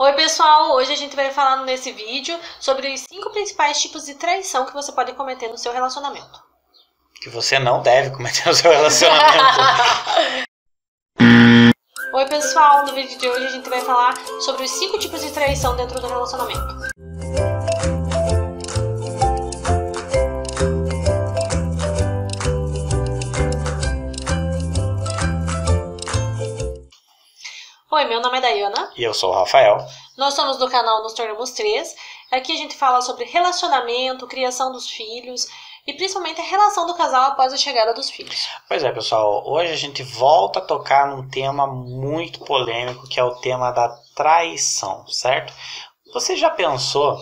Oi pessoal, hoje a gente vai falar nesse vídeo sobre os cinco principais tipos de traição que você pode cometer no seu relacionamento. Que você não deve cometer no seu relacionamento. Oi pessoal, no vídeo de hoje a gente vai falar sobre os cinco tipos de traição dentro do relacionamento. Oi, meu nome é Dayana. e eu sou o Rafael. Nós somos do canal Nos Tornamos Três. Aqui a gente fala sobre relacionamento, criação dos filhos e principalmente a relação do casal após a chegada dos filhos. Pois é, pessoal, hoje a gente volta a tocar num tema muito polêmico, que é o tema da traição, certo? Você já pensou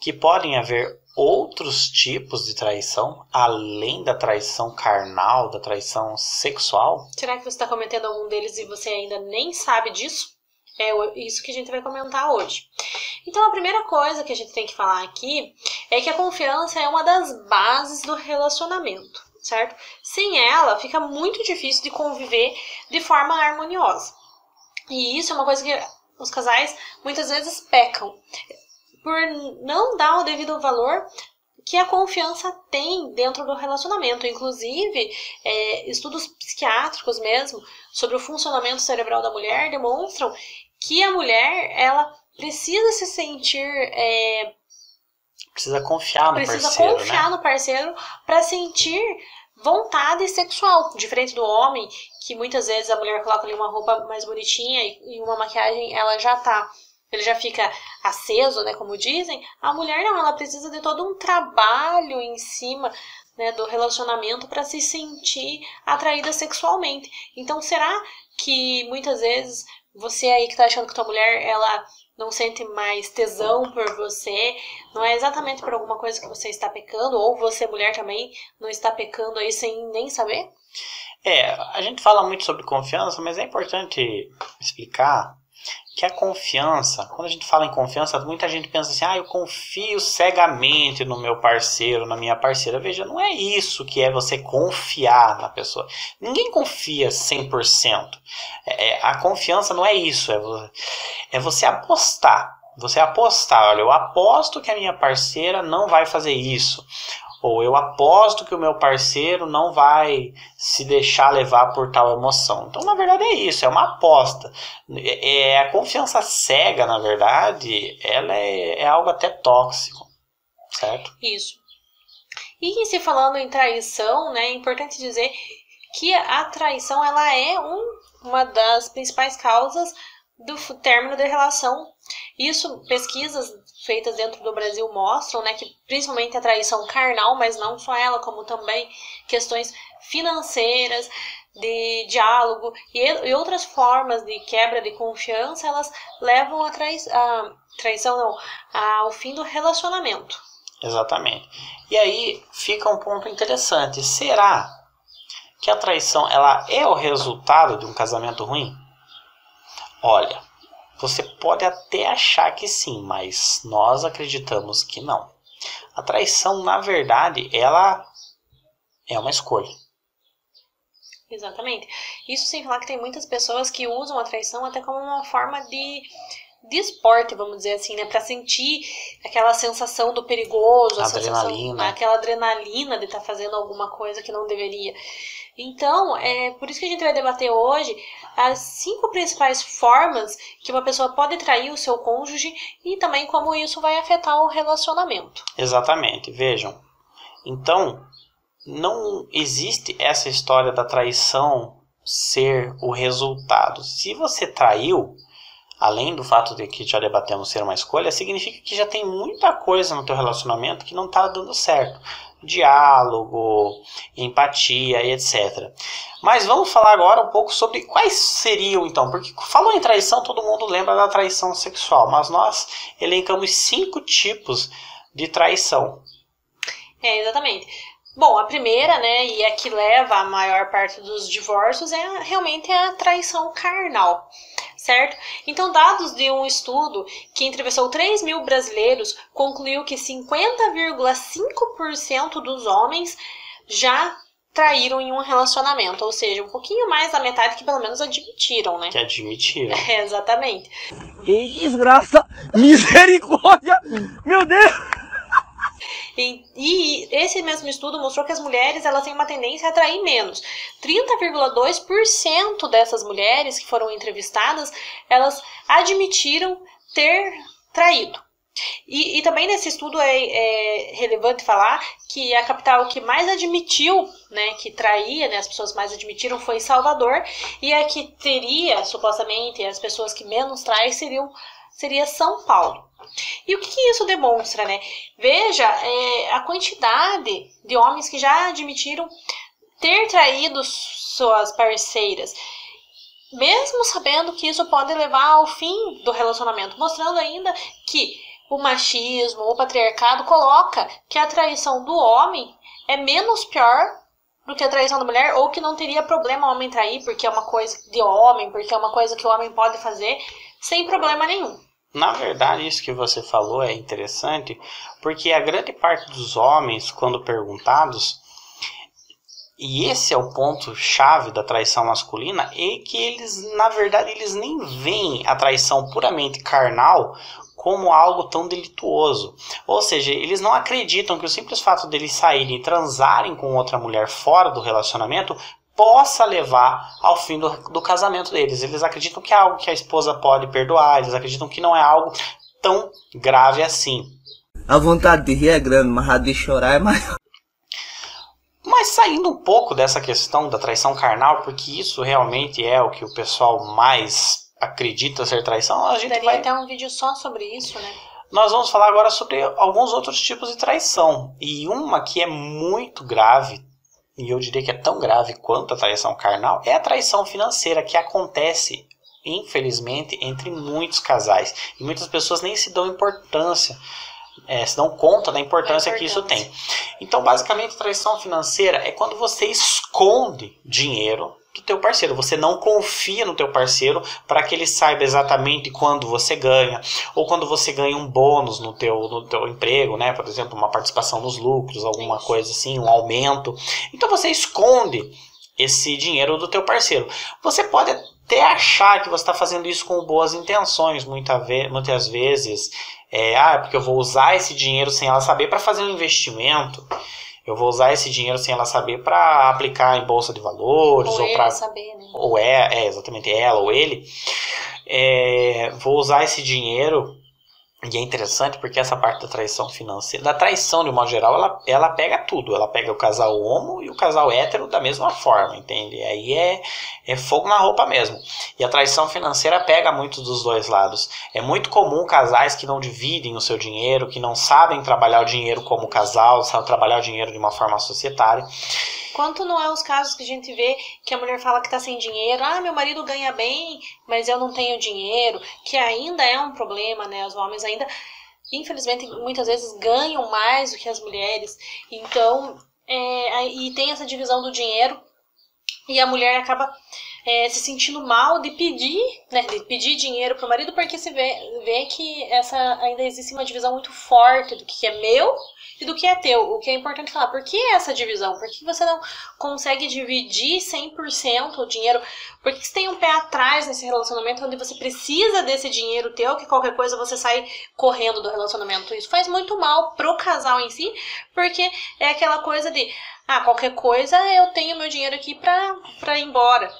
que podem haver outros tipos de traição, além da traição carnal, da traição sexual? Será que você está cometendo algum deles e você ainda nem sabe disso? É isso que a gente vai comentar hoje. Então, a primeira coisa que a gente tem que falar aqui é que a confiança é uma das bases do relacionamento, certo? Sem ela, fica muito difícil de conviver de forma harmoniosa. E isso é uma coisa que os casais muitas vezes pecam por não dar o devido valor que a confiança tem dentro do relacionamento. Inclusive, é, estudos psiquiátricos mesmo sobre o funcionamento cerebral da mulher demonstram que a mulher ela precisa se sentir é, Precisa confiar no precisa parceiro, confiar né? no parceiro para sentir vontade sexual, diferente do homem que muitas vezes a mulher coloca ali uma roupa mais bonitinha e e uma maquiagem ela já tá ele já fica aceso, né, como dizem. A mulher não, ela precisa de todo um trabalho em cima né, do relacionamento para se sentir atraída sexualmente. Então, será que muitas vezes você aí que tá achando que tua mulher ela não sente mais tesão por você, não é exatamente por alguma coisa que você está pecando, ou você, mulher, também não está pecando aí sem nem saber? É, a gente fala muito sobre confiança, mas é importante explicar que a confiança, quando a gente fala em confiança, muita gente pensa assim: ah, eu confio cegamente no meu parceiro, na minha parceira. Veja, não é isso que é você confiar na pessoa. Ninguém confia 100%. É, é, a confiança não é isso, é, é você apostar. Você apostar, olha, eu aposto que a minha parceira não vai fazer isso. Ou eu aposto que o meu parceiro não vai se deixar levar por tal emoção. Então, na verdade, é isso, é uma aposta. É, é- a confiança cega, na verdade, ela é, é algo até tóxico, certo? Isso. E se falando em traição, né, é importante dizer que a traição ela é um, uma das principais causas do término da relação. Isso, pesquisas feitas dentro do Brasil mostram, né, que principalmente a traição carnal, mas não só ela, como também questões financeiras, de diálogo e, e outras formas de quebra de confiança, elas levam a, trai traição, não, ao fim do relacionamento. Exatamente. E aí fica um ponto interessante. Será que a traição ela é o resultado de um casamento ruim? Olha, você pode até achar que sim, mas nós acreditamos que não. A traição, na verdade, ela é uma escolha. Exatamente. Isso sem falar que tem muitas pessoas que usam a traição até como uma forma de, de esporte, vamos dizer assim, né? Pra sentir aquela sensação do perigoso, a Adrenalina. sensação, aquela adrenalina de estar fazendo alguma coisa que não deveria. Então, é por isso que a gente vai debater hoje as cinco principais formas que uma pessoa pode trair o seu cônjuge e também como isso vai afetar o relacionamento. Exatamente, vejam. Então, não existe essa história da traição ser o resultado. Se você traiu, além do fato de que já debatemos ser uma escolha, significa que já tem muita coisa no teu relacionamento que não está dando certo. Diálogo, empatia e etc. Mas vamos falar agora um pouco sobre quais seriam então, porque falou em traição, todo mundo lembra da traição sexual, mas nós elencamos cinco tipos de traição. É, exatamente. Bom, a primeira, né, e a que leva a maior parte dos divórcios é realmente a traição carnal, certo? Então, dados de um estudo que entrevistou 3 mil brasileiros concluiu que 50,5% dos homens já traíram em um relacionamento, ou seja, um pouquinho mais da metade que pelo menos admitiram, né? Que admitiram. É, exatamente. Que desgraça! Misericórdia! Meu Deus! E, e, esse mesmo estudo mostrou que as mulheres elas têm uma tendência a atrair menos. 30,2% dessas mulheres que foram entrevistadas, elas admitiram ter traído. E, e também nesse estudo é, é, relevante falar que a capital que mais admitiu, né, que traía, né, as pessoas mais admitiram foi Salvador, e a que teria, supostamente, as pessoas que menos traem seriam, seria São Paulo. E o que, que isso demonstra, né? Veja é, a quantidade de homens que já admitiram ter traído suas parceiras, mesmo sabendo que isso pode levar ao fim do relacionamento, mostrando ainda que o machismo, o patriarcado coloca que a traição do homem é menos pior do que a traição da mulher, ou que não teria problema o homem trair, porque é uma coisa de homem, porque é uma coisa que o homem pode fazer sem problema nenhum. Na verdade, isso que você falou é interessante, porque a grande parte dos homens, quando perguntados, e esse é o ponto chave da traição masculina, é que eles, na verdade, eles nem veem a traição puramente carnal como algo tão delituoso. Ou seja, eles não acreditam que o simples fato deles saírem e transarem com outra mulher fora do relacionamento possa levar ao fim do, do casamento deles. Eles acreditam que é algo que a esposa pode perdoar, eles acreditam que não é algo tão grave assim. A vontade de rir é grande, mas a de chorar é maior. Mas saindo um pouco dessa questão da traição carnal, porque isso realmente é o que o pessoal mais acredita ser traição, a gente Daria vai... até um vídeo só sobre isso, né? Nós vamos falar agora sobre alguns outros tipos de traição. E uma que é muito grave, e eu diria que é tão grave quanto a traição carnal, é a traição financeira que acontece, infelizmente, entre muitos casais. E muitas pessoas nem se dão importância, é, se dão conta da importância, que isso tem. Então, basicamente, traição financeira é quando você esconde dinheiro do teu parceiro. Você não confia no teu parceiro para que ele saiba exatamente quando você ganha ou quando você ganha um bônus no teu, no teu emprego, né? Por exemplo, uma participação nos lucros, alguma coisa assim, um aumento. Então você esconde esse dinheiro do teu parceiro. Você pode até achar que você está fazendo isso com boas intenções, muita ve muitas vezes. É, ah, porque eu vou usar esse dinheiro sem ela saber para fazer um investimento eu vou usar esse dinheiro sem ela saber para aplicar em bolsa de valores ou, ou para saber, né? ou é, é exatamente ela ou ele é, vou usar esse dinheiro e é interessante porque essa parte da traição financeira, da traição de um modo geral, ela, ela pega tudo. Ela pega o casal homo e o casal hétero da mesma forma, entende? Aí é, é fogo na roupa mesmo. E a traição financeira pega muito dos dois lados. É muito comum casais que não dividem o seu dinheiro, que não sabem trabalhar o dinheiro como casal, sabem trabalhar o dinheiro de uma forma societária. Quanto não é os casos que a gente vê que a mulher fala que tá sem dinheiro, ah, meu marido ganha bem, mas eu não tenho dinheiro, que ainda é um problema, né? Os homens ainda, infelizmente, muitas vezes ganham mais do que as mulheres. Então, é, e tem essa divisão do dinheiro e a mulher acaba é, se sentindo mal de pedir, né, de pedir dinheiro pro marido, porque se vê, vê que essa ainda existe uma divisão muito forte do que é meu e do que é teu. O que é importante falar, por que essa divisão? Por que você não consegue dividir 100% o dinheiro? Por que você tem um pé atrás nesse relacionamento onde você precisa desse dinheiro teu, que qualquer coisa você sai correndo do relacionamento? Isso faz muito mal pro casal em si, porque é aquela coisa de, ah, qualquer coisa eu tenho meu dinheiro aqui pra, pra ir embora.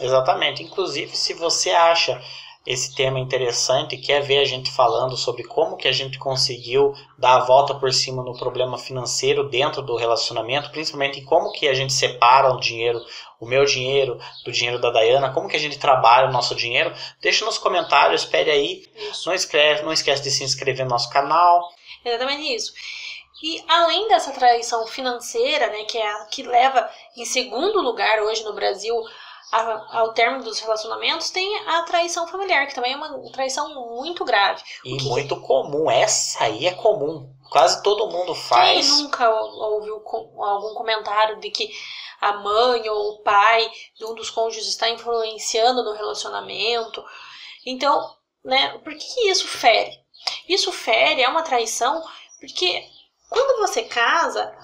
Exatamente. Inclusive, se você acha esse tema interessante, quer ver a gente falando sobre como que a gente conseguiu dar a volta por cima no problema financeiro dentro do relacionamento, principalmente em como que a gente separa o dinheiro, o meu dinheiro do dinheiro da Dayana, como que a gente trabalha o nosso dinheiro, deixa nos comentários, pede aí, não escreve, não esquece de se inscrever no nosso canal. Exatamente isso. E além dessa traição financeira, né, que é a que leva em segundo lugar hoje no Brasil ao término dos relacionamentos, tem a traição familiar, que também é uma traição muito grave. E que... muito comum, essa aí é comum. Quase todo mundo faz. Quem nunca ouviu algum comentário de que a mãe ou o pai de um dos cônjuges está influenciando no relacionamento? Então, né, por que isso fere? Isso fere, é uma traição, porque quando você casa,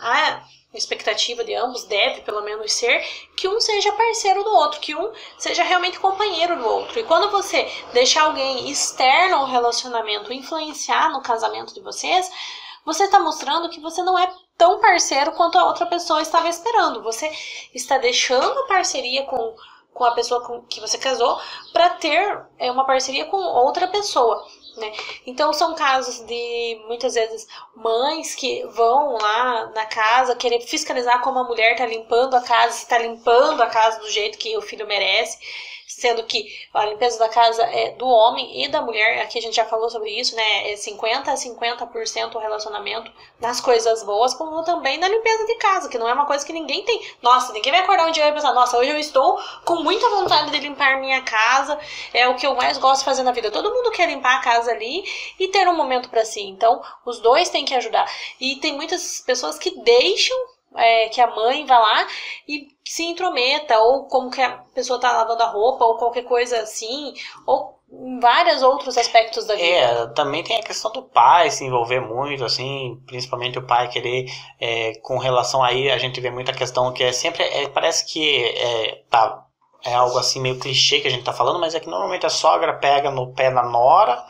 expectativa de ambos deve pelo menos ser que um seja parceiro do outro, que um seja realmente companheiro do outro. E quando você deixa alguém externo ao relacionamento influenciar no casamento de vocês, você está mostrando que você não é tão parceiro quanto a outra pessoa estava esperando. Você está deixando a parceria com, com a pessoa com que você casou para ter é, uma parceria com outra pessoa. Né? Então são casos de muitas vezes mães que vão lá na casa querer fiscalizar como a mulher está limpando a casa, se está limpando a casa do jeito que o filho merece sendo que a limpeza da casa é do homem e da mulher, aqui a gente já falou sobre isso, né? É 50 a 50% o relacionamento nas coisas boas, como também na limpeza de casa, que não é uma coisa que ninguém tem. Nossa, ninguém vai acordar um dia e pensar, nossa, hoje eu estou com muita vontade de limpar minha casa, é o que eu mais gosto de fazer na vida. Todo mundo quer limpar a casa ali e ter um momento para si. Então, os dois têm que ajudar. E tem muitas pessoas que deixam é, que a mãe vá lá e se intrometa, ou como que a pessoa está lavando a roupa, ou qualquer coisa assim, ou vários outros aspectos da vida. É, também tem a questão do pai se envolver muito, assim, principalmente o pai querer, é, com relação aí, a gente vê muita questão que é sempre, é, parece que é, tá, é algo assim meio clichê que a gente tá falando, mas é que normalmente a sogra pega no pé da nora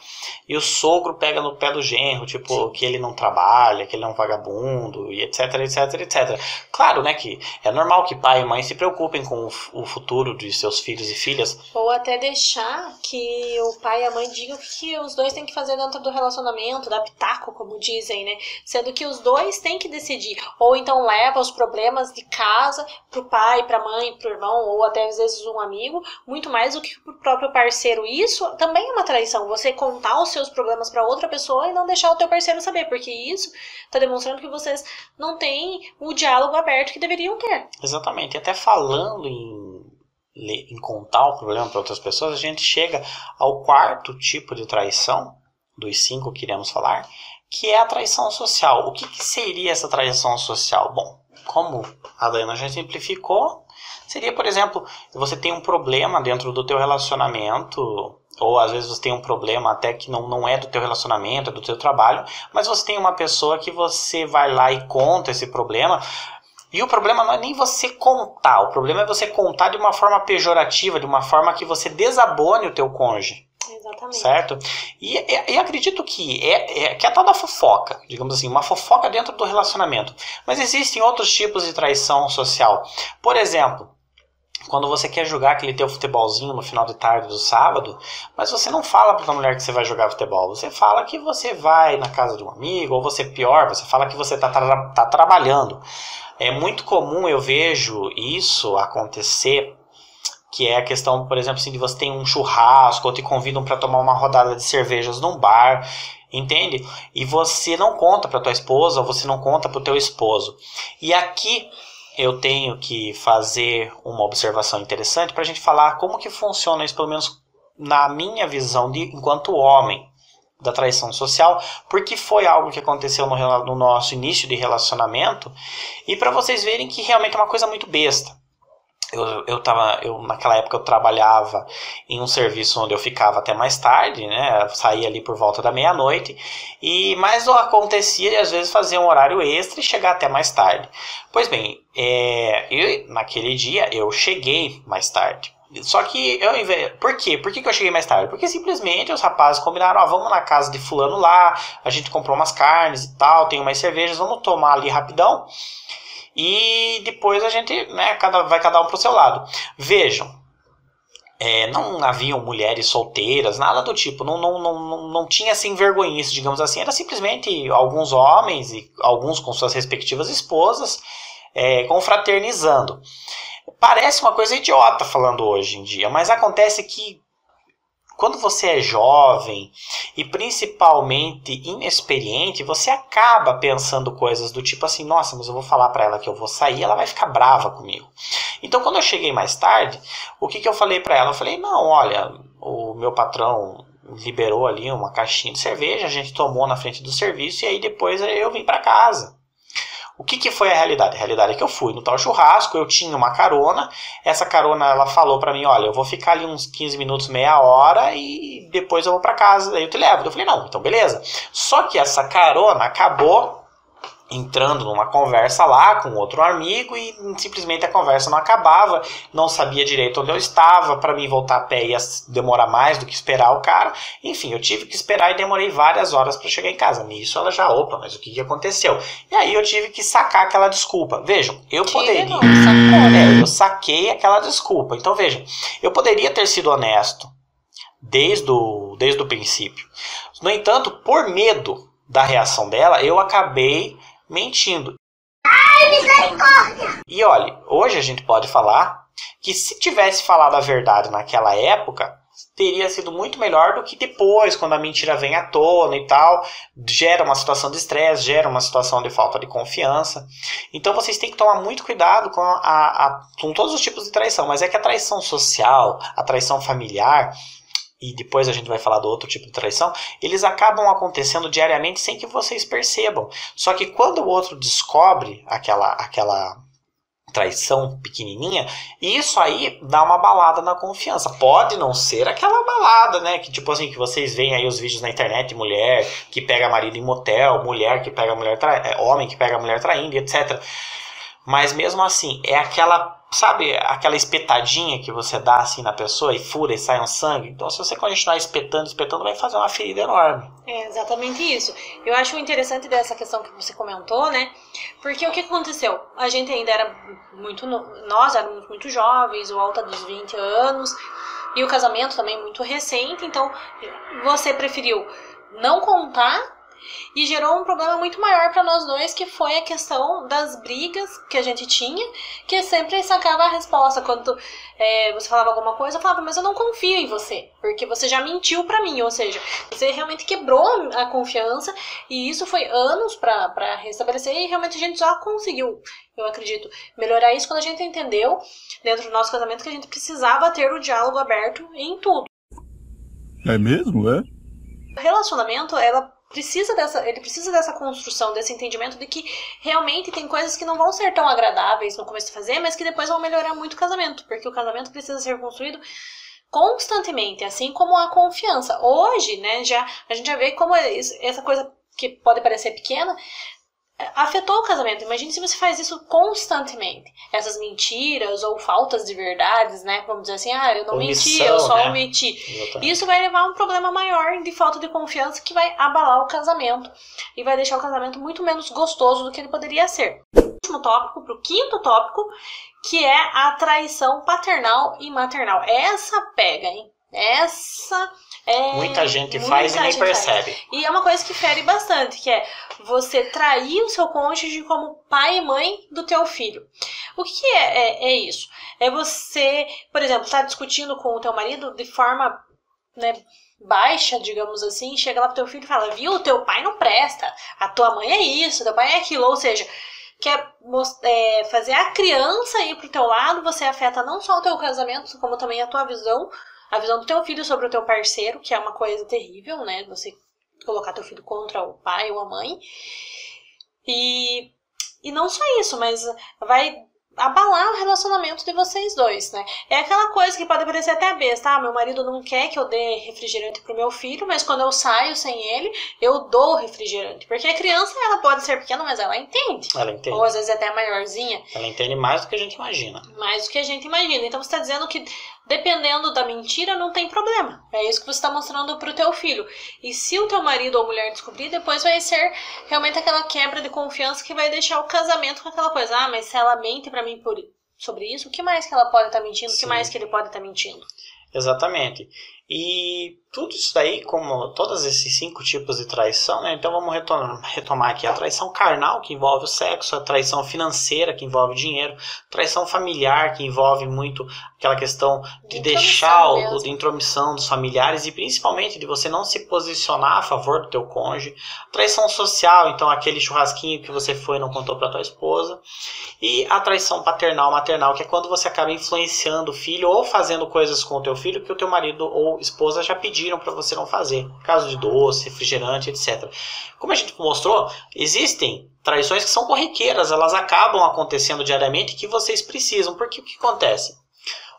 e o sogro pega no pé do genro, tipo, Sim. que ele não trabalha, que ele é um vagabundo, e etc, etc, etc. Claro, né, que é normal que pai e mãe se preocupem com o futuro de seus filhos e filhas. Ou até deixar que o pai e a mãe digam o que os dois têm que fazer dentro do relacionamento, da pitaco, como dizem, né? Sendo que os dois têm que decidir. Ou então leva os problemas de casa pro pai, pra mãe, pro irmão, ou até às vezes um amigo, muito mais do que pro próprio parceiro. Isso também é uma traição. Você contar os seus problemas para outra pessoa e não deixar o teu parceiro saber, porque isso está demonstrando que vocês não têm o diálogo aberto que deveriam ter. Exatamente. Até falando em, em contar o problema para outras pessoas, a gente chega ao quarto tipo de traição, dos cinco que iremos falar, que é a traição social. O que, que seria essa traição social? Bom, como a Dana já simplificou, seria, por exemplo, você tem um problema dentro do teu relacionamento ou às vezes você tem um problema até que não, não é do teu relacionamento, é do teu trabalho, mas você tem uma pessoa que você vai lá e conta esse problema. E o problema não é nem você contar, o problema é você contar de uma forma pejorativa, de uma forma que você desabone o teu cônjuge. Exatamente. Certo? E, e, e acredito que é, é, que é a tal da fofoca, digamos assim, uma fofoca dentro do relacionamento. Mas existem outros tipos de traição social. Por exemplo, quando você quer jogar aquele teu futebolzinho no final de tarde do sábado, mas você não fala para tua mulher que você vai jogar futebol, você fala que você vai na casa de um amigo, ou você pior, você fala que você está tra tá trabalhando. É muito comum eu vejo isso acontecer, que é a questão, por exemplo, assim, de você tem um churrasco, ou te convidam para tomar uma rodada de cervejas num bar, entende? E você não conta para tua esposa, ou você não conta para o teu esposo. E aqui eu tenho que fazer uma observação interessante para a gente falar como que funciona isso, pelo menos na minha visão de enquanto homem da traição social, porque foi algo que aconteceu no, no nosso início de relacionamento e para vocês verem que realmente é uma coisa muito besta eu, eu tava, eu naquela época eu trabalhava em um serviço onde eu ficava até mais tarde, né? Saía ali por volta da meia-noite. E mais acontecia de às vezes fazer um horário extra e chegar até mais tarde. Pois bem, é, eu, naquele dia eu cheguei mais tarde. Só que eu Por quê? Por que, que eu cheguei mais tarde? Porque simplesmente os rapazes combinaram, ó, vamos na casa de fulano lá, a gente comprou umas carnes e tal, tem umas cervejas, vamos tomar ali rapidão e depois a gente né, cada, vai cada um para o seu lado. Vejam, é, não haviam mulheres solteiras, nada do tipo, não, não, não, não tinha assim vergonhice, digamos assim, era simplesmente alguns homens e alguns com suas respectivas esposas é, confraternizando. Parece uma coisa idiota falando hoje em dia, mas acontece que quando você é jovem e principalmente inexperiente, você acaba pensando coisas do tipo assim: nossa, mas eu vou falar para ela que eu vou sair, ela vai ficar brava comigo. Então, quando eu cheguei mais tarde, o que, que eu falei para ela? Eu falei: não, olha, o meu patrão liberou ali uma caixinha de cerveja, a gente tomou na frente do serviço e aí depois eu vim para casa. O que, que foi a realidade? A realidade é que eu fui no tal churrasco, eu tinha uma carona, essa carona ela falou para mim, olha, eu vou ficar ali uns 15 minutos, meia hora e depois eu vou para casa, daí eu te levo. Eu falei, não, então beleza. Só que essa carona acabou entrando numa conversa lá com outro amigo e simplesmente a conversa não acabava, não sabia direito onde eu estava, para mim voltar a pé ia demorar mais do que esperar o cara. Enfim, eu tive que esperar e demorei várias horas para chegar em casa. Nisso ela já, opa, mas o que, que aconteceu? E aí eu tive que sacar aquela desculpa. Vejam, eu Tira poderia. não, sacou, né? É, eu saquei aquela desculpa. Então vejam, eu poderia ter sido honesto desde o, desde o princípio. No entanto, por medo da reação dela, eu acabei mentindo. E olhe, hoje a gente pode falar que se tivesse falado a verdade naquela época, teria sido muito melhor do que depois, quando a mentira vem à tona e tal, gera uma situação de estresse, gera uma situação de falta de confiança. Então vocês têm que tomar muito cuidado com, a, a- com todos os tipos de traição, mas é que a traição social, a traição familiar, e depois a gente vai falar do outro tipo de traição, eles acabam acontecendo diariamente sem que vocês percebam. Só que quando o outro descobre aquela, aquela traição pequenininha, isso aí dá uma balada na confiança. Pode não ser aquela balada, né? Que tipo assim, que vocês veem aí os vídeos na internet, mulher que pega marido em motel, mulher que pega mulher tra... é, homem que pega mulher traindo, etc. Mas mesmo assim, é aquela, sabe, aquela espetadinha que você dá assim na pessoa e fura e sai um sangue. Então, se você continuar espetando, espetando, vai fazer uma ferida enorme. É exatamente isso. Eu acho interessante dessa questão que você comentou, né? Porque o que aconteceu? A gente ainda era muito. Nós éramos muito jovens, ou alta dos 20 anos, e o casamento também muito recente, então você preferiu não contar e gerou um problema muito maior para nós dois, que foi a questão das brigas que a gente tinha, que sempre sacava a resposta. Quando é, você falava alguma coisa, eu falava, mas eu não confio em você, porque você já mentiu para mim, ou seja, você realmente quebrou a confiança e isso foi anos pra pra restabelecer e realmente a gente já conseguiu, eu acredito, melhorar isso quando a gente entendeu dentro do nosso casamento que a gente precisava ter o diálogo aberto em tudo. É mesmo, é? O relacionamento, ela precisa dessa, ele precisa dessa construção, desse entendimento de que realmente tem coisas que não vão ser tão agradáveis no começo de fazer, mas que depois vão melhorar muito o casamento, porque o casamento precisa ser construído constantemente, assim como a confiança. Hoje, né, já a gente já vê como é essa coisa que pode parecer pequena afetou o casamento. Imagine se você faz isso constantemente. Essas mentiras ou faltas de verdades, né? Vamos dizer assim, ah, eu não menti, eu Omissão, só né? omiti. Exatamente. Isso vai levar a um problema maior de falta de confiança que vai abalar o casamento e vai deixar o casamento muito menos gostoso do que ele poderia ser. Último tópico, para o quinto tópico, que é a traição paternal e maternal. Essa pega, hein? Essa é. Muita gente muita faz e nem gente faz. percebe. E é uma coisa que fere bastante, que é você trair o seu cônjuge como pai e mãe do teu filho. O que é, é, é isso? É você, por exemplo, estar discutindo com o teu marido de forma né, baixa, digamos assim, chega lá pro teu filho e fala, viu, teu pai não presta, a tua mãe é isso, teu pai é aquilo, ou seja, quer é, fazer a criança ir pro teu lado, você afeta não só o teu casamento, como também a tua visão, a visão do teu filho sobre o teu parceiro, que é uma coisa terrível, né, você colocar teu filho contra o pai ou a mãe. E, e não só isso, mas vai abalar o relacionamento de vocês dois, né? É aquela coisa que pode parecer até besta, ah, meu marido não quer que eu dê refrigerante pro meu filho, mas quando eu saio sem ele, eu dou refrigerante. Porque a criança, ela pode ser pequena, mas ela entende. Ela entende. Ou às vezes até maiorzinha, Ela entende mais do que a gente imagina. mais do que a gente imagina. Então você está dizendo que dependendo da mentira não tem problema. É isso que você está mostrando pro teu filho. E se o teu marido ou mulher descobrir, depois vai ser realmente aquela quebra de confiança que vai deixar o casamento com aquela coisa. Ah, mas se ela mente pra mim por sobre isso, o que mais que ela pode estar mentindo? O que mais que ele pode estar mentindo? Exatamente. E tudo isso daí, como todos esses cinco tipos de traição, né? Então vamos retomar, retomar aqui a traição carnal, que envolve o sexo, a traição financeira, que envolve o dinheiro, traição familiar, que envolve muito aquela questão de De deixar o de intromissão dos familiares e principalmente de você não se posicionar a favor do teu cônjuge. Traição social, então aquele churrasquinho que você foi e não contou para tua esposa. E a traição paternal, maternal, que é quando você acaba influenciando o filho ou fazendo coisas com o teu filho que o teu marido ou esposa já pediram para você não fazer. Caso de doce, refrigerante, etc. Como a gente mostrou, existem traições que são corriqueiras, elas acabam acontecendo diariamente que vocês precisam. Porque o que acontece?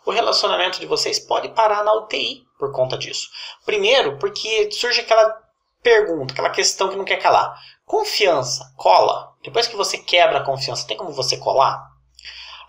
O relacionamento de vocês pode parar na UTI por conta disso. Primeiro, porque surge aquela pergunta, aquela questão que não quer calar. Confiança, cola. Depois que você quebra a confiança, tem como você colar?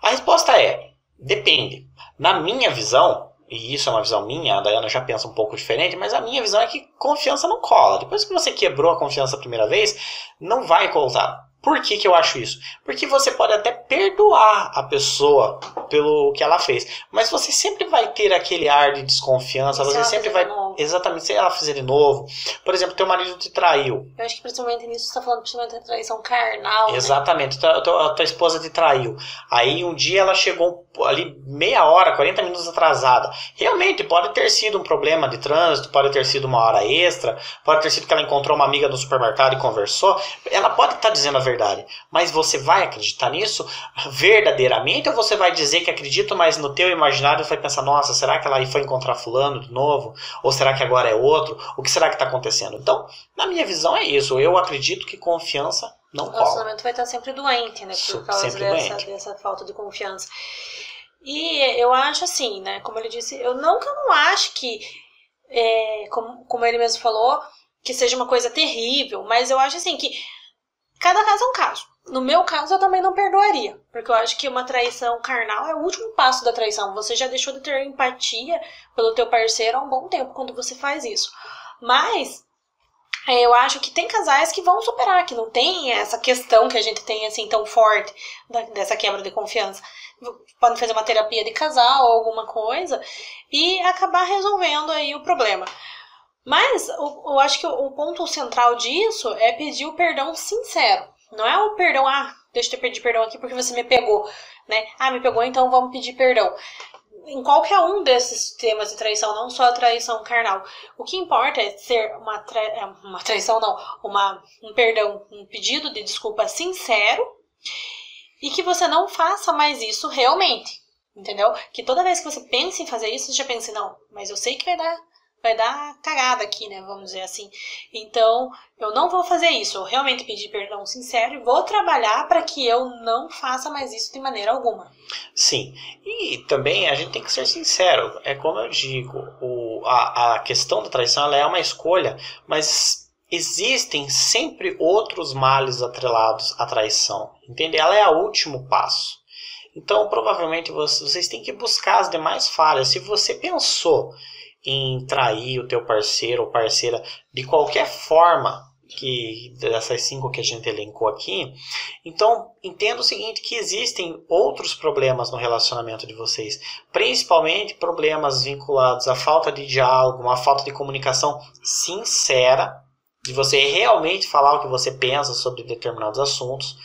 A resposta é: depende. Na minha visão, e isso é uma visão minha, a Dayana já pensa um pouco diferente, mas a minha visão é que confiança não cola. Depois que você quebrou a confiança a primeira vez, não vai colar. Por que, que eu acho isso? Porque você pode até perdoar a pessoa pelo que ela fez, mas você sempre vai ter aquele ar de desconfiança, você ela sempre vai. De. Exatamente, se ela fizer de novo. Por exemplo, teu marido te traiu. Eu acho que principalmente nisso você tá falando principalmente da traição carnal. né? Exatamente, tua, tua, a tua esposa te traiu. Aí um dia ela chegou ali meia hora, 40 minutos atrasada. Realmente pode ter sido um problema de trânsito, pode ter sido uma hora extra, pode ter sido que ela encontrou uma amiga no supermercado e conversou. Ela pode estar dizendo a verdade, mas você vai acreditar nisso verdadeiramente ou você vai dizer que acredita, mas no teu imaginário vai pensar, nossa, será que ela foi encontrar fulano de novo? Ou será que agora é outro? O que será que está acontecendo? Então, na minha visão é isso. Eu acredito que confiança não O cola. relacionamento vai estar sempre doente, né? Por causa sempre dessa, doente. dessa falta de confiança. E eu acho assim, né? Como ele disse, eu não que eu não acho que, é, como, como ele mesmo falou, que seja uma coisa terrível, mas eu acho assim que cada caso é um caso. No meu caso, eu também não perdoaria, porque eu acho que uma traição carnal é o último passo da traição. Você já deixou de ter empatia pelo teu parceiro há um bom tempo quando você faz isso. Mas é, eu acho que tem casais que vão superar, que não tem essa questão que a gente tem assim tão forte dessa quebra de confiança. Podem fazer uma terapia de casal ou alguma coisa e acabar resolvendo aí o problema. Mas eu, acho que o ponto central disso é pedir o perdão sincero. Não é o perdão, ah, deixa eu pedir perdão aqui porque você me pegou, né? Ah, me pegou, então vamos pedir perdão. Em qualquer um desses temas de traição, não só a traição carnal. O que importa é ser uma, é, uma traição, não, uma, um perdão, um pedido de desculpa sincero e que você não faça mais isso realmente. Entendeu? Que toda vez que você pensa em fazer isso, você já pense, não, mas eu sei que vai dar, vai dar cagada aqui, né? Vamos dizer assim. Então, eu não vou fazer isso. Eu realmente pedi perdão sincero e vou trabalhar para que eu não faça mais isso de maneira alguma. Sim, e também a gente tem que ser sincero. É como eu digo, o, a, a questão da traição ela é uma escolha, mas existem sempre outros males atrelados à traição. Entende? Ela é o último passo. Então, provavelmente vocês, têm que buscar as demais falhas. Se você pensou em trair o teu parceiro ou parceira de qualquer forma que dessas cinco que a gente elencou aqui, então entenda o seguinte que existem outros problemas no relacionamento de vocês, principalmente problemas vinculados à falta de diálogo, uma falta de comunicação sincera, de você realmente falar o que você pensa sobre determinados assuntos,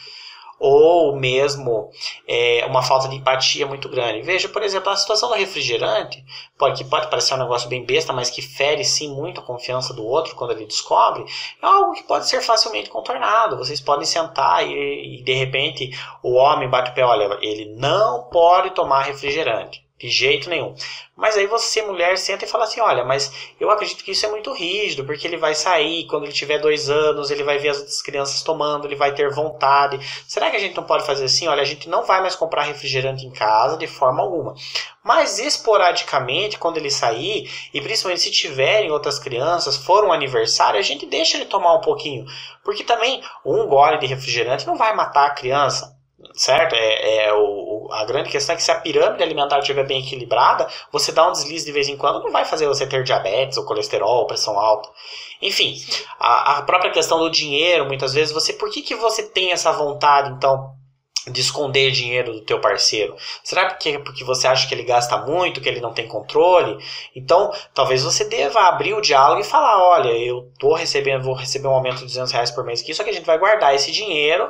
ou mesmo é, uma falta de empatia muito grande. Veja, por exemplo, a situação do refrigerante, pode, que pode parecer um negócio bem besta, mas que fere sim muito a confiança do outro quando ele descobre, é algo que pode ser facilmente contornado. Vocês podem sentar e, e de repente o homem bate o pé, olha, ele não pode tomar refrigerante. De jeito nenhum. Mas aí você, mulher, senta e fala assim: olha, mas eu acredito que isso é muito rígido, porque ele vai sair, quando ele tiver dois anos, ele vai ver as outras crianças tomando, ele vai ter vontade. Será que a gente não pode fazer assim? Olha, a gente não vai mais comprar refrigerante em casa de forma alguma. Mas esporadicamente, quando ele sair, e principalmente se tiverem outras crianças, for um aniversário, a gente deixa ele tomar um pouquinho. Porque também um gole de refrigerante não vai matar a criança certo? É, é o, a grande questão é que se a pirâmide alimentar estiver bem equilibrada, você dá um deslize de vez em quando, não vai fazer você ter diabetes ou colesterol, pressão alta. Enfim, a, a própria questão do dinheiro, muitas vezes, você, por que, que você tem essa vontade, então, de esconder dinheiro do teu parceiro? Será porque, porque você acha que ele gasta muito, que ele não tem controle? Então, talvez você deva abrir o diálogo e falar, olha, eu tô recebendo, vou receber um aumento de 200 reais por mês aqui, só que a gente vai guardar esse dinheiro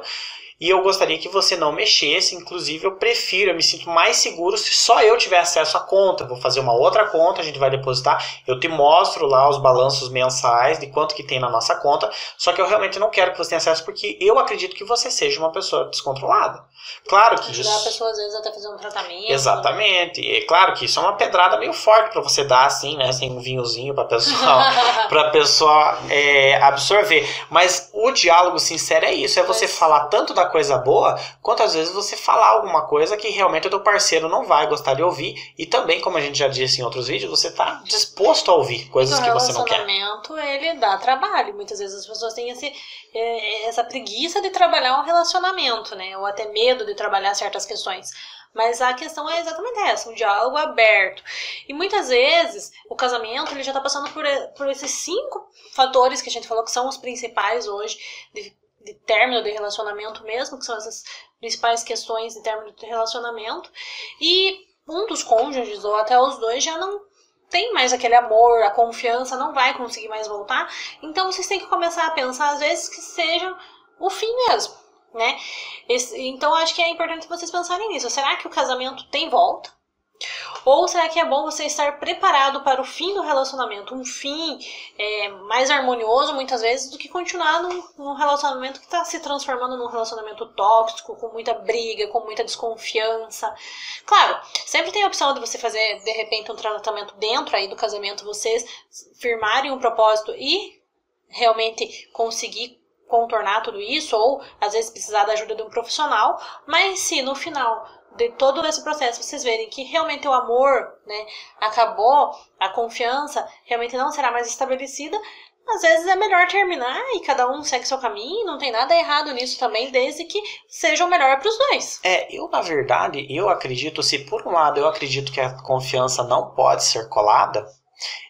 e eu gostaria que você não mexesse. Inclusive, eu prefiro, eu me sinto mais seguro se só eu tiver acesso à conta. Vou fazer uma outra conta, a gente vai depositar. Eu te mostro lá os balanços mensais de quanto que tem na nossa conta. Só que eu realmente não quero que você tenha acesso porque eu acredito que você seja uma pessoa descontrolada. Claro que Ajudar a isso. pessoa, às vezes, até fazer um tratamento. Exatamente. É claro que isso é uma pedrada meio forte para você dar assim, né? Sem um vinhozinho para pessoa para a pessoa é, absorver. Mas o diálogo sincero é isso: é você Mas- falar tanto da coisa boa, quanto às vezes você falar alguma coisa que realmente o teu parceiro não vai gostar de ouvir. E também, como a gente já disse em outros vídeos, você tá disposto a ouvir coisas que você não quer. O relacionamento, ele dá trabalho. Muitas vezes as pessoas têm esse, eh, essa preguiça de trabalhar um relacionamento, né? Ou até medo de trabalhar certas questões. Mas a questão é exatamente essa, um diálogo aberto. E muitas vezes o casamento ele já está passando por, por esses cinco fatores que a gente falou que são os principais hoje de, de término de relacionamento mesmo, que são essas principais questões de término de relacionamento. E um dos cônjuges, ou até os dois, já não tem mais aquele amor, a confiança não vai conseguir mais voltar. Então vocês têm que começar a pensar, às vezes, que seja o fim mesmo né? Esse, então acho que é importante vocês pensarem nisso. Será que o casamento tem volta? Ou será que é bom você estar preparado para o fim do relacionamento? Um fim é, mais harmonioso, muitas vezes, do que continuar num, num relacionamento que está se transformando num relacionamento tóxico, com muita briga, com muita desconfiança. Claro, sempre tem a opção de você fazer, de repente, um tratamento dentro aí do casamento, vocês firmarem um propósito e realmente conseguir contornar tudo isso, ou às vezes precisar da ajuda de um profissional, mas se no final de todo esse processo vocês verem que realmente o amor né, acabou, a confiança realmente não será mais estabelecida, às vezes é melhor terminar e cada um segue seu caminho, não tem nada errado nisso também, desde que seja o melhor para os dois. É, eu na verdade, eu acredito, se por um lado eu acredito que a confiança não pode ser colada,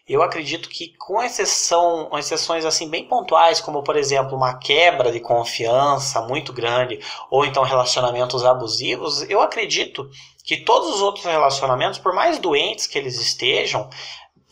eu acredito que com exceção, exceções assim bem pontuais, como por exemplo uma quebra de confiança muito grande ou então relacionamentos abusivos, eu acredito que todos os outros relacionamentos, por mais doentes que eles estejam,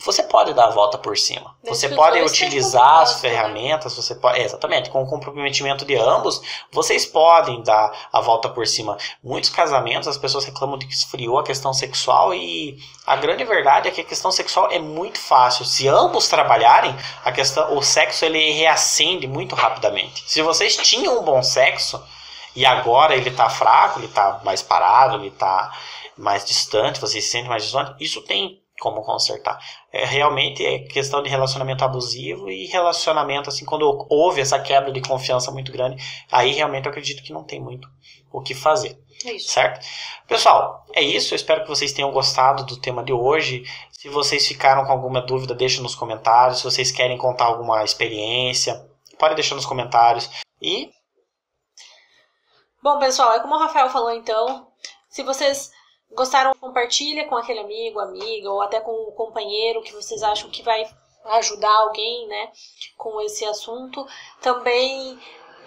você pode dar a volta por cima. Desde você pode utilizar as né? ferramentas, você pode, é, exatamente, com o comprometimento de ambos, vocês podem dar a volta por cima. Muitos casamentos as pessoas reclamam de que esfriou a questão sexual e a grande verdade é que a questão sexual é muito fácil. Se ambos trabalharem, a questão, o sexo ele reacende muito rapidamente. Se vocês tinham um bom sexo e agora ele está fraco, ele está mais parado, ele está mais distante, vocês se sentem mais distante, isso tem como consertar. É, realmente é questão de relacionamento abusivo e relacionamento, assim, quando houve essa quebra de confiança muito grande, aí realmente eu acredito que não tem muito o que fazer. É isso. Certo? Pessoal, é isso. Eu espero que vocês tenham gostado do tema de hoje. Se vocês ficaram com alguma dúvida, deixem nos comentários. Se vocês querem contar alguma experiência, pode deixar nos comentários. E. Bom, pessoal, é como o Rafael falou então. Se vocês Gostaram? Compartilha com aquele amigo, amiga, ou até com o companheiro que vocês acham que vai ajudar alguém, né, com esse assunto. Também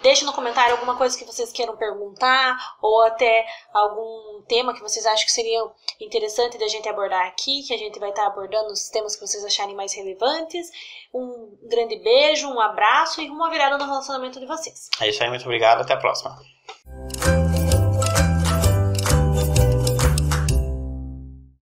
deixe no comentário alguma coisa que vocês queiram perguntar, ou até algum tema que vocês acham que seria interessante da gente abordar aqui, que a gente vai estar abordando os temas que vocês acharem mais relevantes. Um grande beijo, um abraço e uma virada no relacionamento de vocês. É isso aí, muito obrigado, até a próxima.